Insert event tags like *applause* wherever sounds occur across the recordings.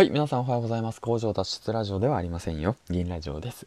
はい、皆さんおはようございます。工場脱出ラジオではありませんよ。銀ラジオです。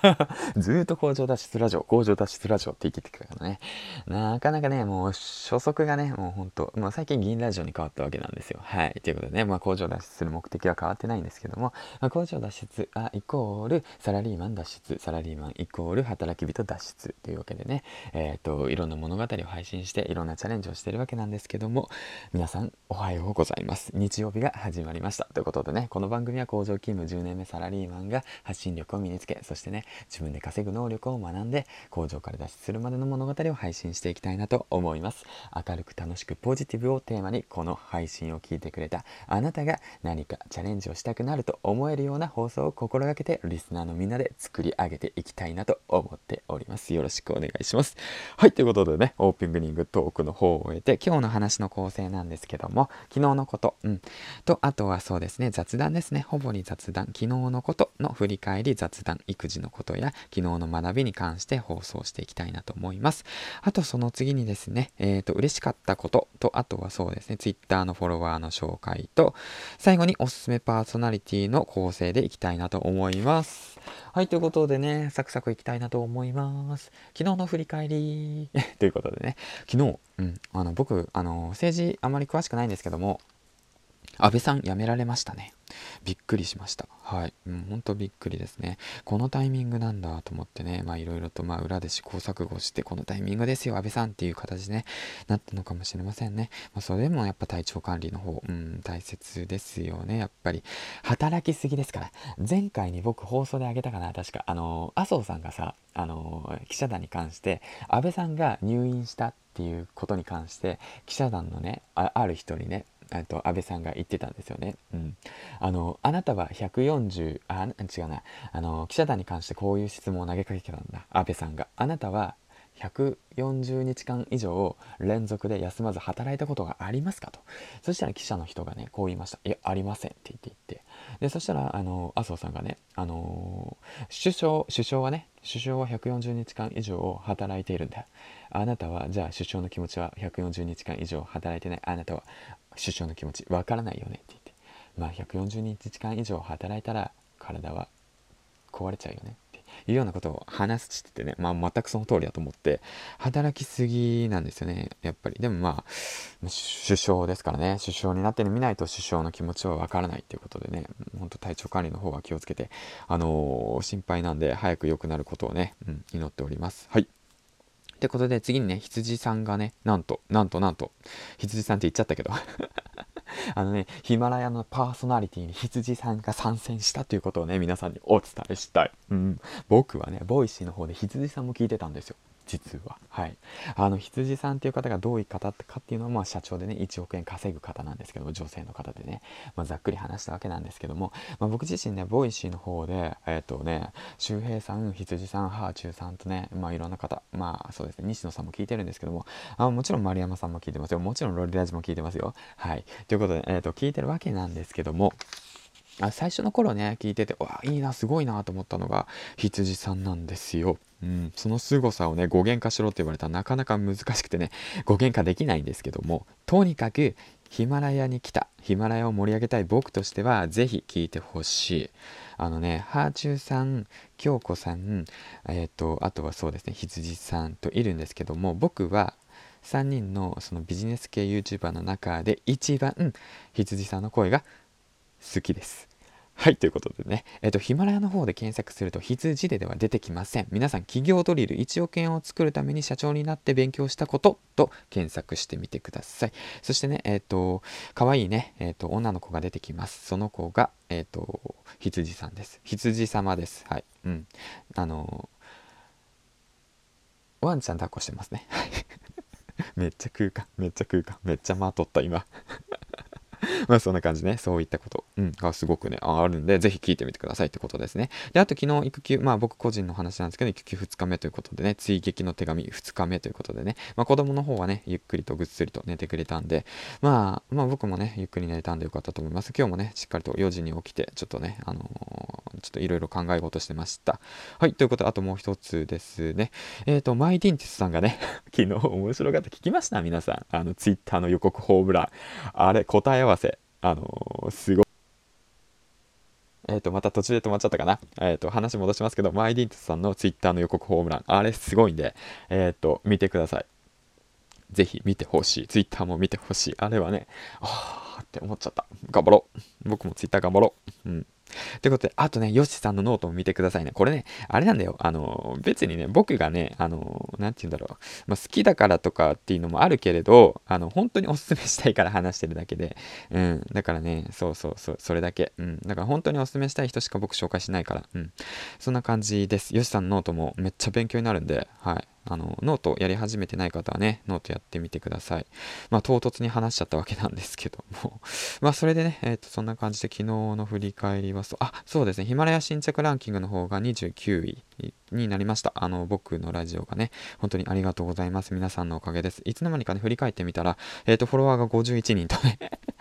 *laughs* ずーっと工場脱出ラジオ、工場脱出ラジオって言ってたからね。なかなかね、もう初速がね、もうほんと、もう最近銀ラジオに変わったわけなんですよ。はい。ということでね、まあ工場脱出する目的は変わってないんですけども、まあ、工場脱出あイコールサラリーマン脱出、サラリーマンイコール働き人脱出というわけでね、えっ、ー、と、いろんな物語を配信して、いろんなチャレンジをしてるわけなんですけども、皆さんおはようございます。日曜日が始まりました。ということでねこの番組は工場勤務10年目サラリーマンが発信力を身につけそしてね自分で稼ぐ能力を学んで工場から脱出するまでの物語を配信していきたいなと思います。明るく楽しくポジティブをテーマにこの配信を聞いてくれたあなたが何かチャレンジをしたくなると思えるような放送を心がけてリスナーのみんなで作り上げていきたいなと思っております。よろしくお願いします。はいということでねオープニングトークの方を終えて今日の話の構成なんですけども昨日のことうん。とあとはそうですね雑談ですね。ほぼに雑談、昨日のことの振り返り雑談、育児のことや昨日の学びに関して放送していきたいなと思います。あとその次にですね、えっ、ー、と、嬉しかったことと、あとはそうですね、Twitter のフォロワーの紹介と、最後におすすめパーソナリティの構成でいきたいなと思います。はい、ということでね、サクサクいきたいなと思います。昨日の振り返り *laughs* ということでね、昨日、うん、あの僕、あの、政治あまり詳しくないんですけども、安倍さん辞められましたね。びっくりしました。はい。うん、ほんとびっくりですね。このタイミングなんだと思ってね、まあいろいろとまあ裏で試行錯誤して、このタイミングですよ、安倍さんっていう形でね、なったのかもしれませんね。まあそれでもやっぱ体調管理の方、うん、大切ですよね、やっぱり。働きすぎですから。前回に僕放送であげたかな、確か。あの麻生さんがさ、あの記者団に関して、安倍さんが入院したっていうことに関して記者団のねある人にねと安倍さんが言ってたんですよね。うん、あのあなたは140あ違うな。あの記者団に関してこういう質問を投げかけてたんだ。安倍さんが。あなたは140日間以上連続で休まず働いたことがありますかと。そしたら記者の人がねこう言いました「いやありません」って言って言って。でそしたらあの麻生さんがね、あの首相首相はね首相は140日間以上働いているんだ。あなたはじゃあ首相の気持ちは140日間以上働いてない。あなたは首相の気持ちわからないよねって言ってまあ140日間以上働いたら体は壊れちゃうよねっていうようなことを話しててねまあ全くその通りだと思って働きすぎなんですよねやっぱり。でもまあ首相ですからね首相になって見ないと首相の気持ちはわからないっていうことでねほんと体調管理の方は気をつけてあのー、心配なんで早く良くなることをね、うん、祈っております。はい。ってことで次にね、羊さんがね、なんと、なんとなんと、羊さんって言っちゃったけど *laughs* あのね、ヒマラヤのパーソナリティに羊さんが参戦したということをね、皆さんにお伝えしたい。うん。僕はね、 Voicyの方で羊さんも聞いてたんですよ。実は。はい。あの、羊さんっていう方がどういう方かっていうのは、まあ、社長でね、1億円稼ぐ方なんですけど、女性の方でね、まあ、ざっくり話したわけなんですけども、まあ、僕自身ね、 Voicyの方で、えっ、ー、とね、周平さん、羊さん、ハーチューさんとね、まあ、いろんな方、まあ、そうですね、西野さんも聞いてるんですけども、あもちろん丸山さんも聞いてますよ。もちろんロリラジも聞いてますよ。はい。ということで、えっ、ー、と、聞いてるわけなんですけども、あ最初の頃ね聞いててわいいなすごいなと思ったのが羊さんなんですよ。うん、その凄さをね語源化しろって言われたらなかなか難しくてね語源化できないんですけどもとにかくヒマラヤに来たヒマラヤを盛り上げたい僕としては是非聞いてほしいあのねハーチューさん京子さんえっ、ー、とあとはそうですね羊さんといるんですけども僕は3人のそのビジネス系 YouTuber の中で一番羊さんの声が好きですはい、ということでね、えっ、と、ヒマラヤの方で検索すると、羊ででは出てきません。皆さん、企業ドリル1億円を作るために社長になって勉強したことと検索してみてください。そしてね、えっ、と、可愛いね、えっ、と、女の子が出てきます。その子が、えっ、と、羊さんです。羊様です。はい。うん。あのワンちゃん抱っこしてますね。*laughs* めっちゃ空間、めっちゃ空間、めっちゃまとった今。*laughs* まあそんな感じね、そういったこと、うん、がすごくね、あるんで、ぜひ聞いてみてくださいってことですね。で、あと昨日育休、まあ僕個人の話なんですけど、育休2日目ということでね、追撃の手紙2日目ということでね、まあ子供の方はね、ゆっくりとぐっすりと寝てくれたんで、まあ、まあ僕もね、ゆっくり寝れたんでよかったと思います。今日もね、しっかりと4時に起きて、ちょっとね、あのー、ちょっといろいろ考え事してました。はい、ということで、あともう一つですね。えっ、ー、と、マイディンティスさんがね、*laughs* 昨日面白かった。聞きました？皆さん。あの、ツイッターの予告ホームラン。あれ、答え合わせ。あのー、すごい。えっ、と、また途中で止まっちゃったかな？えっ、と、話戻しますけど、マイディントさんのツイッターの予告ホームラン、あれすごいんで、えっ、と、見てください。ぜひ見てほしい。ツイッターも見てほしい。あれはね、あーって思っちゃった。頑張ろう。僕もツイッター頑張ろう。うん。ということで、あとね、ヨシさんのノートも見てくださいね。これね、あれなんだよ。あの、別にね、僕がね、あの、なんて言うんだろう。まあ、好きだからとかっていうのもあるけれど、あの、本当におすすめしたいから話してるだけで。うん。だからね、そうそうそう、それだけ。うん。だから本当におすすめしたい人しか僕紹介しないから。うん。そんな感じです。ヨシさんのノートもめっちゃ勉強になるんで、はい。あの、ノートやり始めてない方はね、ノートやってみてください。まあ、唐突に話しちゃったわけなんですけども。*laughs* まあ、それでね、えっ、ー、と、そんな感じで昨日の振り返りはそう、あ、そうですね、ヒマラヤ新着ランキングの方が29位になりました。あの、僕のラジオがね、本当にありがとうございます。皆さんのおかげです。いつの間にかね、振り返ってみたら、えっ、ー、と、フォロワーが51人とね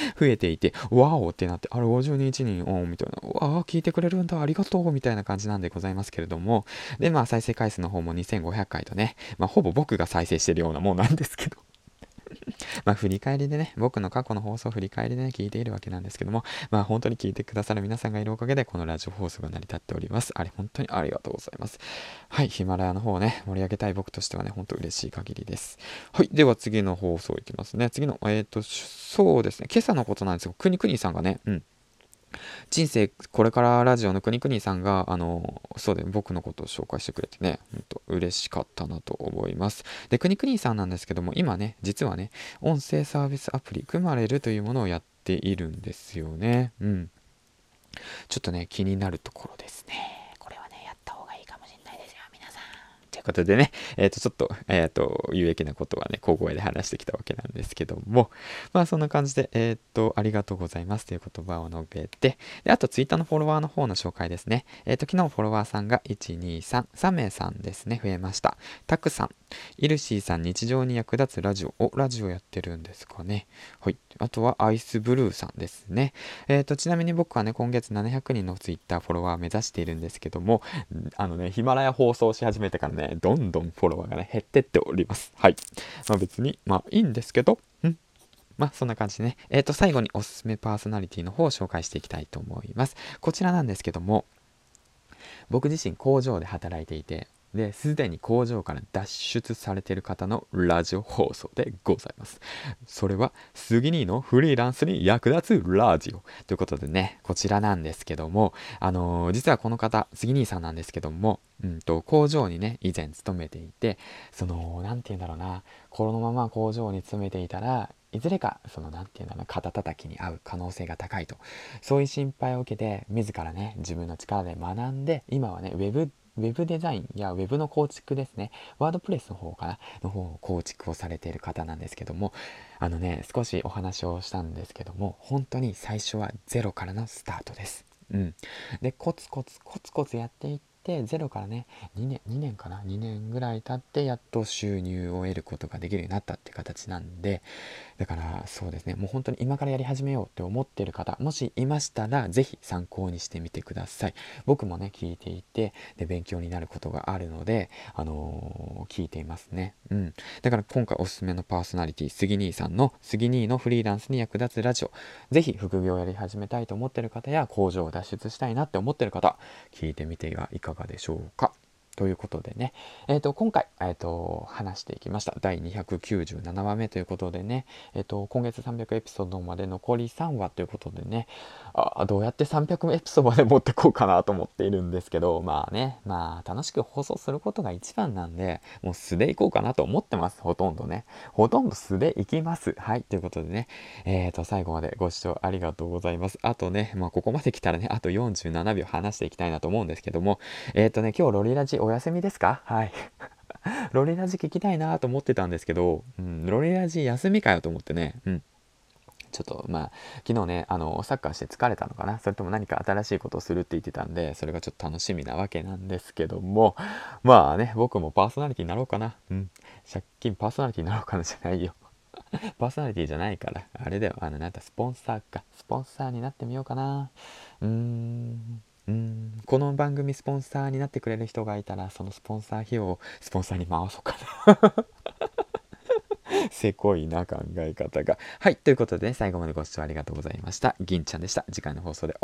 *laughs* 増えていて、わおってなって、あれ52人、おみたいな、わあ、聞いてくれるんだ、ありがとう、みたいな感じなんでございますけれども、で、まあ、再生回数の方も2500回とね、まあ、ほぼ僕が再生してるようなもんなんですけど。*laughs* まあ、振り返りでね、僕の過去の放送を振り返りでね、聞いているわけなんですけども、まあ、本当に聞いてくださる皆さんがいるおかげで、このラジオ放送が成り立っております。あれ、本当にありがとうございます。はい、ヒマラヤの方をね、盛り上げたい僕としてはね、本当嬉しい限りです。はい、では次の放送いきますね。次の、えっ、ー、と、そうですね、今朝のことなんですよ。くにくにさんがね、うん。人生これからラジオのくにくにさんが、あの、そうで、僕のことを紹介してくれてね、ほんと嬉しかったなと思います。で、くにくにさんなんですけども、今ね、実はね、音声サービスアプリ、組まれるというものをやっているんですよね。うん。ちょっとね、気になるところですね。ことでね、えっ、ー、と、ちょっと、えっ、ー、と、有益なことはね、小声で話してきたわけなんですけども、まあ、そんな感じで、えっ、ー、と、ありがとうございますという言葉を述べて、で、あと、ツイッターのフォロワーの方の紹介ですね。えっ、と、昨日フォロワーさんが1、2、3、3名さんですね、増えました。たくさん、イルシーさん、日常に役立つラジオ、お、ラジオやってるんですかね。はい。あとは、アイスブルーさんですね。えっ、と、ちなみに僕はね、今月700人のツイッターフォロワーを目指しているんですけども、あのね、ヒマラヤ放送し始めてからね、どんどんフォロワーがね、減ってっております。はい。まあ別に、まあいいんですけど、うん。まあそんな感じでね。えっ、ー、と、最後におすすめパーソナリティの方を紹介していきたいと思います。こちらなんですけども、僕自身工場で働いていて、で、すでに工場から脱出されている方のラジオ放送でございます。それは、杉兄のフリーランスに役立つラジオということでね、こちらなんですけども、あのー、実はこの方、杉兄さんなんですけども、うんと、工場にね、以前勤めていて、その、なんて言うんだろうな、このまま工場に勤めていたら、いずれか、その、なんて言うんだろう、肩叩きに合う可能性が高いと。そういう心配を受けて、自らね、自分の力で学んで、今はね、ウェブウェブデザインやウェブの構築ですね。ワードプレスの方かな？の方を構築をされている方なんですけども、あのね、少しお話をしたんですけども、本当に最初はゼロからのスタートです。うん。で、コツコツコツコツやっていって、てゼロからね2年2年かな2年ぐらい経ってやっと収入を得ることができるようになったって形なんでだからそうですねもう本当に今からやり始めようって思ってる方もしいましたら是非参考にしてみてください。僕もね聞いていてで勉強になることがあるのであのー、聞いていますね。うん。だから今回おすすめのパーソナリティ杉兄さんの杉兄のフリーランスに役立つラジオ是非副業をやり始めたいと思ってる方や工場を脱出したいなって思ってる方聞いてみてはいかががでしょうか。ということでね、えっ、ー、と、今回、えっ、ー、と、話していきました。第297話目ということでね、えっ、ー、と、今月300エピソードまで残り3話ということでね、あどうやって300エピソードまで持ってこうかなと思っているんですけど、まあね、まあ、楽しく放送することが一番なんで、もう素でいこうかなと思ってます。ほとんどね。ほとんど素でいきます。はい、ということでね、えっ、と、最後までご視聴ありがとうございます。あとね、まあ、ここまで来たらね、あと47秒話していきたいなと思うんですけども、えっ、とね、今日ロリラジお休みですか？はい。ロリラジ聞きたいなと思ってたんですけど、うん、ロリラジ休みかよと思ってね、うん。ちょっとまあ昨日ねあのサッカーして疲れたのかな？それとも何か新しいことをするって言ってたんでそれがちょっと楽しみなわけなんですけども。まあね僕もパーソナリティになろうかな。うん。借金パーソナリティになろうかなじゃないよ。パーソナリティじゃないから。あれだよ。あのなんかスポンサーか。スポンサーになってみようかな。うーん。うん。この番組スポンサーになってくれる人がいたらそのスポンサー費用をスポンサーに回そうかな。*laughs* せこいな考え方が。はい。ということで、ね、最後までご視聴ありがとうございました。銀ちゃんでした。次回の放送で